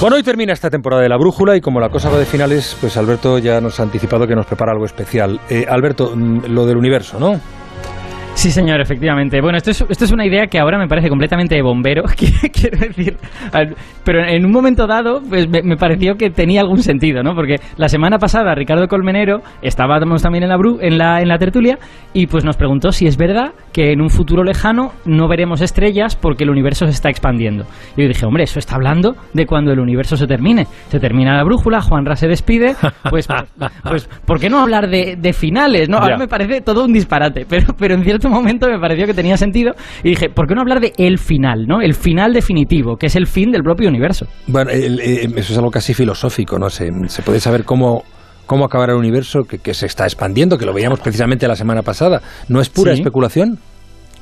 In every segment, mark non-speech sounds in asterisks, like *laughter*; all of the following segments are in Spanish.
Bueno, hoy termina esta temporada de La Brújula y como la cosa va de finales, pues Alberto ya nos ha anticipado que nos prepara algo especial. Eh, Alberto, mm, lo del universo, ¿no? Sí, señor, efectivamente. Bueno, esto es, esto es una idea que ahora me parece completamente de bombero, *laughs* quiero decir. Pero en un momento dado, pues me, pareció que tenía algún sentido, ¿no? Porque la semana pasada Ricardo Colmenero estábamos también en la, en la, en la tertulia y pues nos preguntó si es verdad que en un futuro lejano no veremos estrellas porque el universo se está expandiendo. Y yo dije, hombre, eso está hablando de cuando el universo se termine. Se termina la brújula, Juanra se despide, pues, *laughs* pues ¿por qué no hablar de, de finales? No, ahora me parece todo un disparate, pero, pero en cierto momento me pareció que tenía sentido y dije, ¿por qué no hablar de el final, ¿no? El final definitivo, que es el fin del propio universo. Bueno, eh, eso es algo casi filosófico, ¿no? Se, se puede saber cómo cómo acabará el universo que, se está expandiendo, que lo veíamos precisamente la semana pasada. ¿No es pura especulación?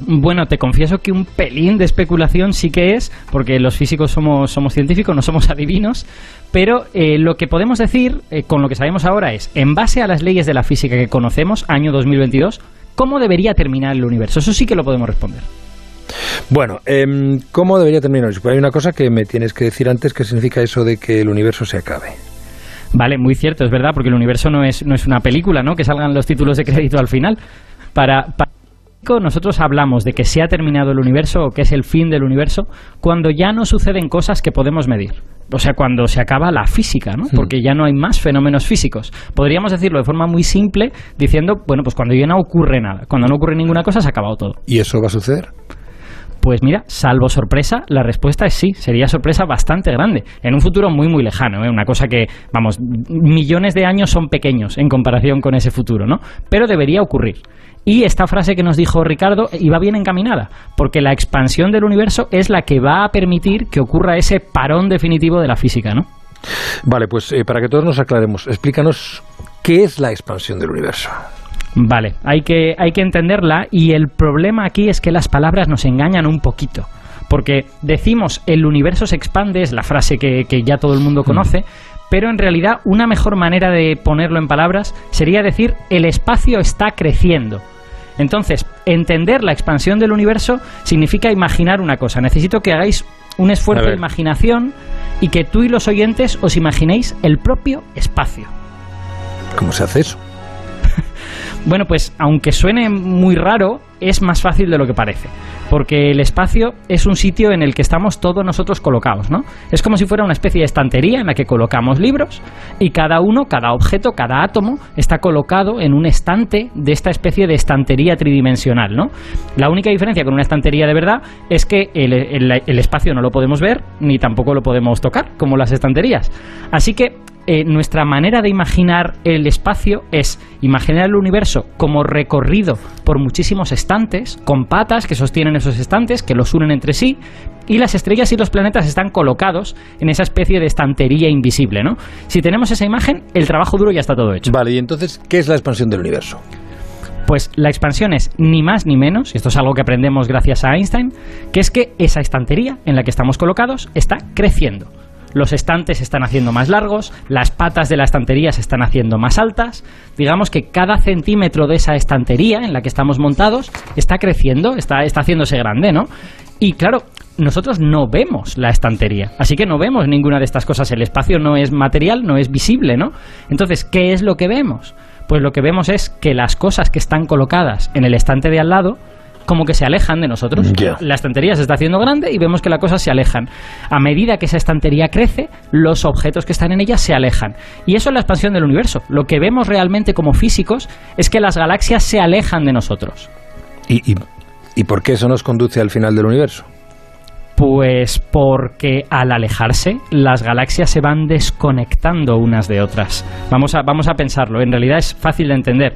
Bueno, te confieso que un pelín de especulación sí que es, porque los físicos somos, somos científicos, no somos *laughs* adivinos, pero eh, lo que podemos decir eh, con lo que sabemos ahora es, en base a las leyes de la física que conocemos, año 2022, ¿Cómo debería terminar el universo? Eso sí que lo podemos responder. Bueno, em, ¿cómo debería terminar? Hay una cosa que me tienes que decir antes, ¿qué significa eso de que el universo se acabe? Vale, muy cierto, es verdad, porque el universo no es, no es una película, ¿no? Que salgan los títulos de crédito al final. Para, para nosotros hablamos de que se ha terminado el universo o que es el fin del universo cuando ya no suceden cosas que podemos medir o sea, cuando se acaba la física, ¿no? Porque ya no hay más fenómenos físicos. Podríamos decirlo de forma muy simple diciendo, bueno, pues cuando ya no ocurre nada, cuando no ocurre ninguna cosa se ha acabado todo. ¿Y eso va a suceder? Pues mira, salvo sorpresa, la respuesta es sí, sería sorpresa bastante grande, en un futuro muy muy lejano, ¿eh? una cosa que, vamos, millones de años son pequeños en comparación con ese futuro, ¿no? Pero debería ocurrir. Y esta frase que nos dijo Ricardo iba bien encaminada, porque la expansión del universo es la que va a permitir que ocurra ese parón definitivo de la física, ¿no? Vale, pues eh, para que todos nos aclaremos, explícanos qué es la expansión del universo. Vale, hay que, hay que entenderla y el problema aquí es que las palabras nos engañan un poquito. Porque decimos el universo se expande, es la frase que, que ya todo el mundo mm. conoce, pero en realidad una mejor manera de ponerlo en palabras sería decir el espacio está creciendo. Entonces, entender la expansión del universo significa imaginar una cosa. Necesito que hagáis un esfuerzo de imaginación y que tú y los oyentes os imaginéis el propio espacio. ¿Cómo se hace eso? Bueno, pues aunque suene muy raro, es más fácil de lo que parece porque el espacio es un sitio en el que estamos todos nosotros colocados, ¿no? Es como si fuera una especie de estantería en la que colocamos libros y cada uno, cada objeto, cada átomo está colocado en un estante de esta especie de estantería tridimensional, ¿no? La única diferencia con una estantería de verdad es que el, el espacio no lo podemos ver ni tampoco lo podemos tocar, como las estanterías. Así que eh, nuestra manera de imaginar el espacio es imaginar el universo como recorrido por muchísimos estantes, con patas que sostienen esos estantes, que los unen entre sí, y las estrellas y los planetas están colocados en esa especie de estantería invisible, ¿no? Si tenemos esa imagen, el trabajo duro ya está todo hecho. Vale, y entonces, ¿qué es la expansión del universo? Pues la expansión es ni más ni menos, y esto es algo que aprendemos gracias a Einstein, que es que esa estantería en la que estamos colocados está creciendo los estantes se están haciendo más largos, las patas de la estantería se están haciendo más altas. Digamos que cada centímetro de esa estantería en la que estamos montados está creciendo, está, está haciéndose grande, ¿no? Y claro, nosotros no vemos la estantería, así que no vemos ninguna de estas cosas. El espacio no es material, no es visible, ¿no? Entonces, ¿qué es lo que vemos? Pues lo que vemos es que las cosas que están colocadas en el estante de al lado como que se alejan de nosotros. La estantería se está haciendo grande y vemos que las cosas se alejan. A medida que esa estantería crece, los objetos que están en ella se alejan. Y eso es la expansión del universo. Lo que vemos realmente como físicos es que las galaxias se alejan de nosotros. ¿Y, y por qué eso nos conduce al final del universo? Pues porque al alejarse, las galaxias se van desconectando unas de otras. Vamos a, vamos a pensarlo, en realidad es fácil de entender.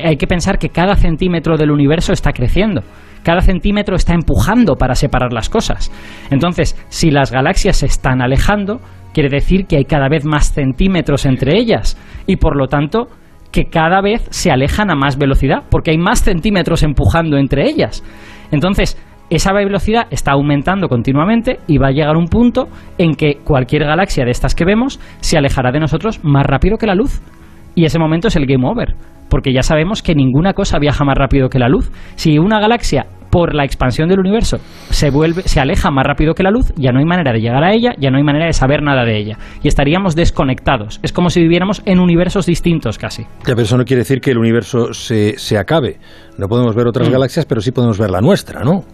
Hay que pensar que cada centímetro del universo está creciendo. Cada centímetro está empujando para separar las cosas. Entonces, si las galaxias se están alejando, quiere decir que hay cada vez más centímetros entre ellas y por lo tanto que cada vez se alejan a más velocidad, porque hay más centímetros empujando entre ellas. Entonces, esa velocidad está aumentando continuamente y va a llegar un punto en que cualquier galaxia de estas que vemos se alejará de nosotros más rápido que la luz. Y ese momento es el game over, porque ya sabemos que ninguna cosa viaja más rápido que la luz. Si una galaxia por la expansión del universo se vuelve, se aleja más rápido que la luz, ya no hay manera de llegar a ella, ya no hay manera de saber nada de ella. Y estaríamos desconectados. Es como si viviéramos en universos distintos casi. pero eso no quiere decir que el universo se, se acabe. No podemos ver otras mm. galaxias, pero sí podemos ver la nuestra, ¿no?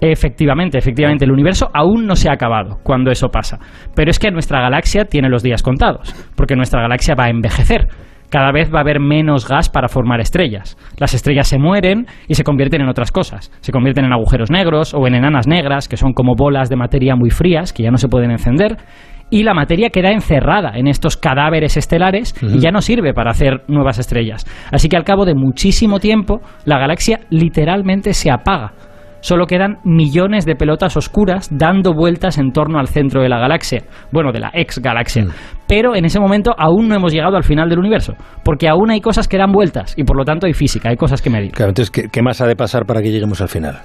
Efectivamente, efectivamente, el universo aún no se ha acabado cuando eso pasa. Pero es que nuestra galaxia tiene los días contados, porque nuestra galaxia va a envejecer cada vez va a haber menos gas para formar estrellas. Las estrellas se mueren y se convierten en otras cosas. Se convierten en agujeros negros o en enanas negras, que son como bolas de materia muy frías que ya no se pueden encender. Y la materia queda encerrada en estos cadáveres estelares y ya no sirve para hacer nuevas estrellas. Así que al cabo de muchísimo tiempo, la galaxia literalmente se apaga solo quedan millones de pelotas oscuras dando vueltas en torno al centro de la galaxia, bueno, de la ex galaxia. Mm. Pero en ese momento aún no hemos llegado al final del universo, porque aún hay cosas que dan vueltas y por lo tanto hay física, hay cosas que medir. Claro, entonces, qué más ha de pasar para que lleguemos al final?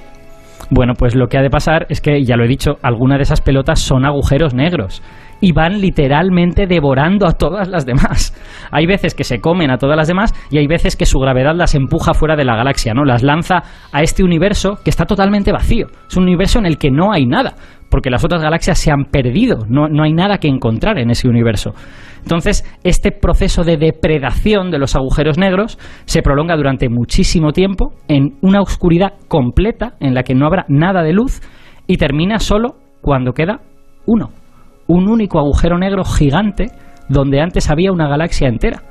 Bueno, pues lo que ha de pasar es que, ya lo he dicho, algunas de esas pelotas son agujeros negros y van literalmente devorando a todas las demás. Hay veces que se comen a todas las demás y hay veces que su gravedad las empuja fuera de la galaxia, ¿no? Las lanza a este universo que está totalmente vacío. Es un universo en el que no hay nada, porque las otras galaxias se han perdido, no, no hay nada que encontrar en ese universo. Entonces, este proceso de depredación de los agujeros negros se prolonga durante muchísimo tiempo en una oscuridad completa en la que no habrá nada de luz y termina solo cuando queda uno un único agujero negro gigante donde antes había una galaxia entera.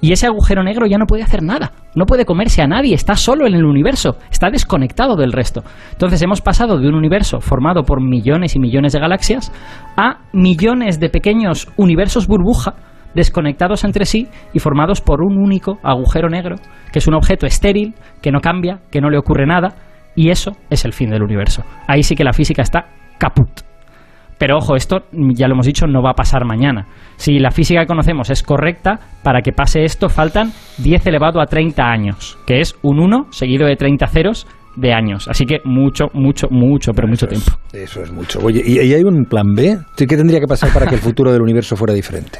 Y ese agujero negro ya no puede hacer nada, no puede comerse a nadie, está solo en el universo, está desconectado del resto. Entonces hemos pasado de un universo formado por millones y millones de galaxias a millones de pequeños universos burbuja desconectados entre sí y formados por un único agujero negro, que es un objeto estéril, que no cambia, que no le ocurre nada, y eso es el fin del universo. Ahí sí que la física está caput. Pero ojo, esto ya lo hemos dicho, no va a pasar mañana. Si la física que conocemos es correcta, para que pase esto faltan 10 elevado a 30 años, que es un 1 seguido de 30 ceros de años. Así que mucho, mucho, mucho, pero mucho tiempo. eso es mucho. Oye, ¿y, hay un plan B? ¿Qué tendría que pasar para que el futuro del universo fuera diferente?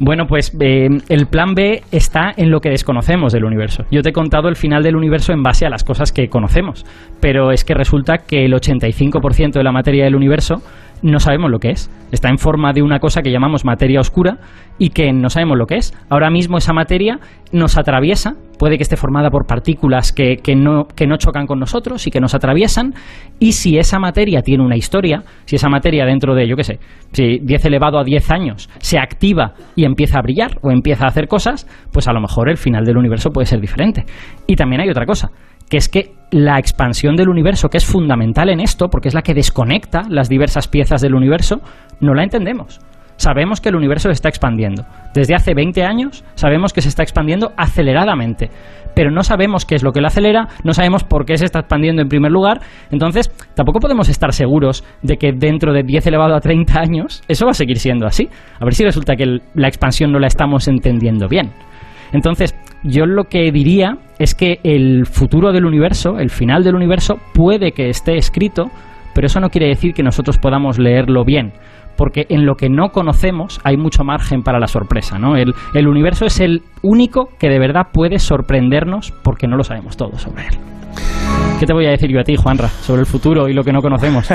Bueno, pues eh, el plan B está en lo que desconocemos del universo. Yo te he contado el final del universo en base a las cosas que conocemos, pero es que resulta que el 85% de la materia del universo no sabemos lo que es. Está en forma de una cosa que llamamos materia oscura y que no sabemos lo que es. Ahora mismo esa materia nos atraviesa, puede que esté formada por partículas que, no, que no chocan con nosotros y que nos atraviesan, y si esa materia tiene una historia, si esa materia dentro de, yo qué sé, si 10 elevado a 10 años se activa y empieza a brillar o empieza a hacer cosas, pues a lo mejor el final del universo puede ser diferente. Y también hay otra cosa, que es que la expansión del universo, que es fundamental en esto, porque es la que desconecta las diversas piezas del universo, no la entendemos. Sabemos que el universo está expandiendo. Desde hace 20 años sabemos que se está expandiendo aceleradamente, pero no sabemos qué es lo que lo acelera, no sabemos por qué se está expandiendo en primer lugar, entonces tampoco podemos estar seguros de que dentro de 10 elevado a 30 años eso va a seguir siendo así. A ver si resulta que la expansión no la estamos entendiendo bien. Entonces, yo lo que diría es que el futuro del universo, el final del universo, puede que esté escrito, pero eso no quiere decir que nosotros podamos leerlo bien, porque en lo que no conocemos hay mucho margen para la sorpresa. ¿no? El, el universo es el único que de verdad puede sorprendernos porque no lo sabemos todo sobre él. ¿Qué te voy a decir yo a ti, Juanra, sobre el futuro y lo que no conocemos?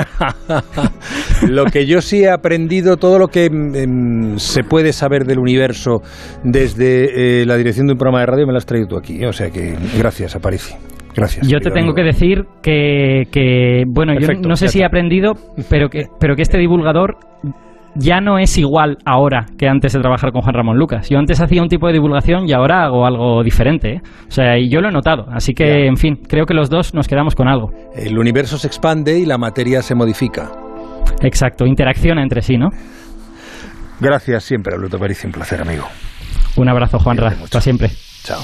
*laughs* lo que yo sí he aprendido, todo lo que mm, se puede saber del universo desde eh, la dirección de un programa de radio, me lo has traído tú aquí. O sea que gracias, Aparici. Gracias. Yo te tengo que decir que, bueno, yo no sé si he aprendido, pero que, pero que este divulgador ya no es igual ahora que antes de trabajar con Juan Ramón Lucas. Yo antes hacía un tipo de divulgación y ahora hago algo diferente. ¿eh? O sea, y yo lo he notado. Así que, en fin, creo que los dos nos quedamos con algo. El universo se expande y la materia se modifica. Exacto, interacciona entre sí, ¿no? Gracias siempre, Alberto París. Un placer, amigo. Un abrazo, Juanra. Hasta siempre. Chao.